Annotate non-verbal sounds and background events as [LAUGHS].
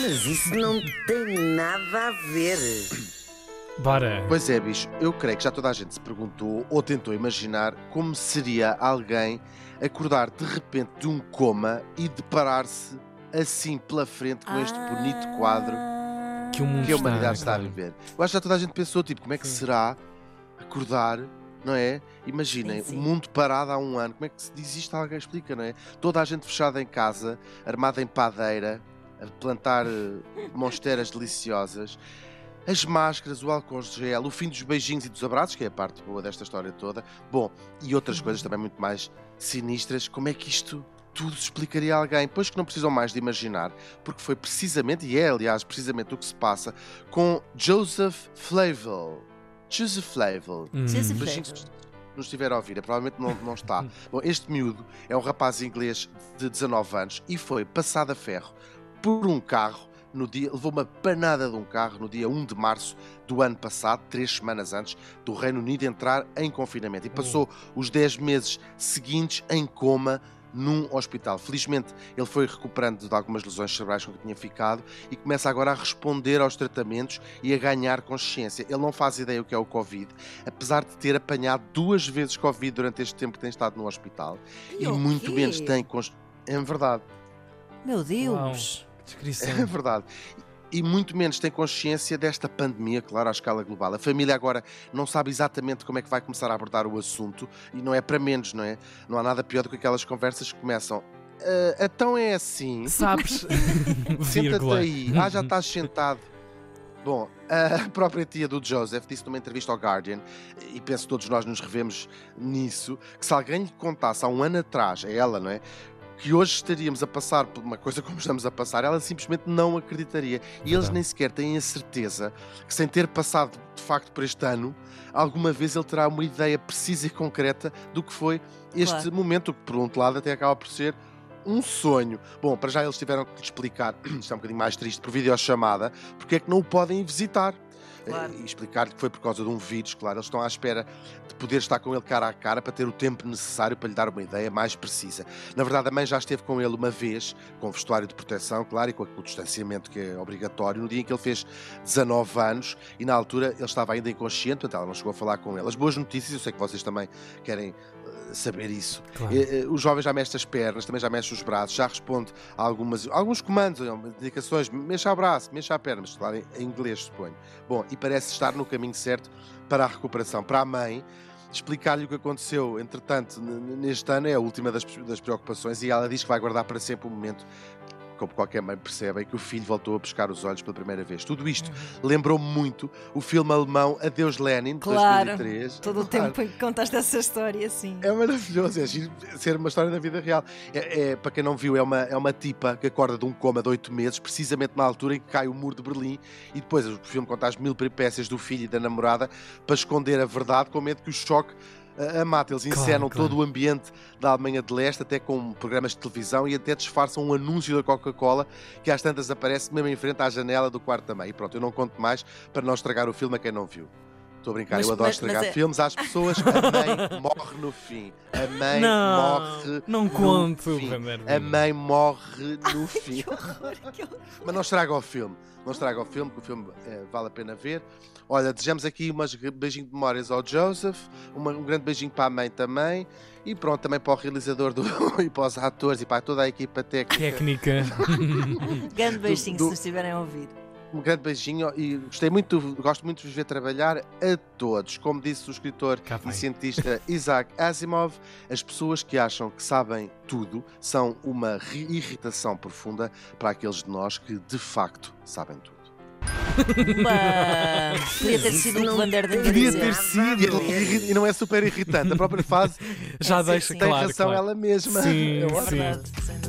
Mas isso não tem nada a ver. Bora. Pois é, bicho, eu creio que já toda a gente se perguntou ou tentou imaginar como seria alguém acordar de repente de um coma e deparar-se assim pela frente com este bonito quadro Que o mundo que a humanidade está a claro. viver. Eu acho que já toda a gente pensou, tipo, como é que Sim. será acordar, não é? Imaginem, o mundo parado há um ano, como é que se diz isto? Alguém explica, não é? Toda a gente fechada em casa, armada em padeira, a plantar eh, monsteras deliciosas. As máscaras, o álcool gel, o fim dos beijinhos e dos abraços, que é a parte boa desta história toda. Bom, e outras coisas também muito mais sinistras. Como é que isto tudo se explicaria a alguém? Pois que não precisam mais de imaginar, porque foi precisamente, e é aliás precisamente o que se passa com Joseph Flavel. Joseph Flavel. Hum. Joseph Beijinhos Flavel. se nos estiver a ouvir, provavelmente não, não está. [LAUGHS] Bom, este miúdo é um rapaz inglês de 19 anos e foi passado a ferro por um carro no dia, levou uma panada de um carro no dia 1 de março do ano passado, três semanas antes do Reino Unido entrar em confinamento. E passou os 10 meses seguintes em coma num hospital. Felizmente ele foi recuperando de algumas lesões cerebrais com que tinha ficado e começa agora a responder aos tratamentos e a ganhar consciência. Ele não faz ideia o que é o Covid, apesar de ter apanhado duas vezes Covid durante este tempo que tem estado no hospital e, o muito menos tem É verdade. Meu Uau, Deus. É descrição. verdade. E muito menos tem consciência desta pandemia, claro, à escala global. A família agora não sabe exatamente como é que vai começar a abordar o assunto e não é para menos, não é? Não há nada pior do que aquelas conversas que começam. "Ah, então é assim. Sabes? [LAUGHS] Senta-te aí. Ah, já estás sentado. Bom, a [LAUGHS] própria tia do Joseph disse numa entrevista ao Guardian, e penso que todos nós nos revemos nisso, que se alguém lhe contasse há um ano atrás, a ela, não é? Que hoje estaríamos a passar por uma coisa como estamos a passar, ela simplesmente não acreditaria. E eles Verdade. nem sequer têm a certeza que, sem ter passado de facto por este ano, alguma vez ele terá uma ideia precisa e concreta do que foi este Claro. momento, que por outro lado até acaba por ser um sonho. Bom, para já eles tiveram que lhe explicar, [CLEARS THROAT] isto é um bocadinho mais triste, por videochamada, porque é que não o podem visitar. Claro. Eh, E explicar-lhe que foi por causa de um vírus, claro. Eles estão à espera de poder estar com ele cara a cara para ter o tempo necessário para lhe dar uma ideia mais precisa. Na verdade, a mãe já esteve com ele uma vez, com vestuário de proteção, claro, e com o distanciamento que é obrigatório, no dia em que ele fez 19 anos e na altura ele estava ainda inconsciente, portanto ela não chegou a falar com ele. As boas notícias, eu sei que vocês também querem saber isso. Claro. Eh, O jovem já mexe as pernas, também já mexe os braços, já responde a algumas, alguns comandos, indicações, mexa o braço, mexa a perna, mas claro, em, em inglês, suponho. Bom, e parece estar no caminho certo para a recuperação. Para a mãe, explicar-lhe o que aconteceu, entretanto, neste ano é a última das, das preocupações e ela diz que vai guardar para sempre o momento. Como qualquer mãe percebe, em que o filho voltou a pescar os olhos pela primeira vez. Tudo isto lembrou-me muito o filme alemão Adeus Lenin, de Claro. 2003. Todo o Claro. tempo em que contaste essa história, sim. É maravilhoso, é ser uma história da vida real. É, é, para quem não viu, é uma, é uma tipa que acorda de um coma de oito meses, precisamente na altura em que cai o muro de Berlim, e depois o filme conta as mil peripécias do filho e da namorada para esconder a verdade, com medo que o choque a, a mate. Eles Claro, encenam claro. todo o ambiente da Alemanha de Leste, até com programas de televisão, e até disfarçam um anúncio da Coca-Cola que às tantas aparece mesmo em frente à janela do quarto mãe. E pronto, eu não conto mais para não estragar o filme a quem não viu. Estou a brincar, Mas- eu adoro mas- estragar mas é- filmes às pessoas. A mãe [LAUGHS] morre no fim. A mãe Não, morre. não no conto. A mãe morre no fim. Que horror, que horror. Mas não estraga o filme. Não estraga o filme, que o filme eh, vale a pena ver. Olha, desejamos aqui umas beijinho de memórias ao Joseph, uma- um grande beijinho para a mãe também. E pronto, também para o realizador do, [LAUGHS] e para os atores e para toda a equipa técnica. Técnica. [LAUGHS] Grande beijinho do- se nos estiverem a ouvir. Um grande beijinho e gostei muito, gosto muito de vos ver trabalhar a todos. Como disse o escritor e cientista [LAUGHS] Isaac Asimov, as pessoas que acham que sabem tudo são uma ri- irritação profunda para aqueles de nós que de facto sabem tudo. Uma... [LAUGHS] Podia ter sido um Vander da tem Podia ter sido. E, não é super irritante, a própria frase [LAUGHS] Já É, sim, deixa sim. tem claro. razão claro. ela mesma. Sim, É sim. verdade, dúvida.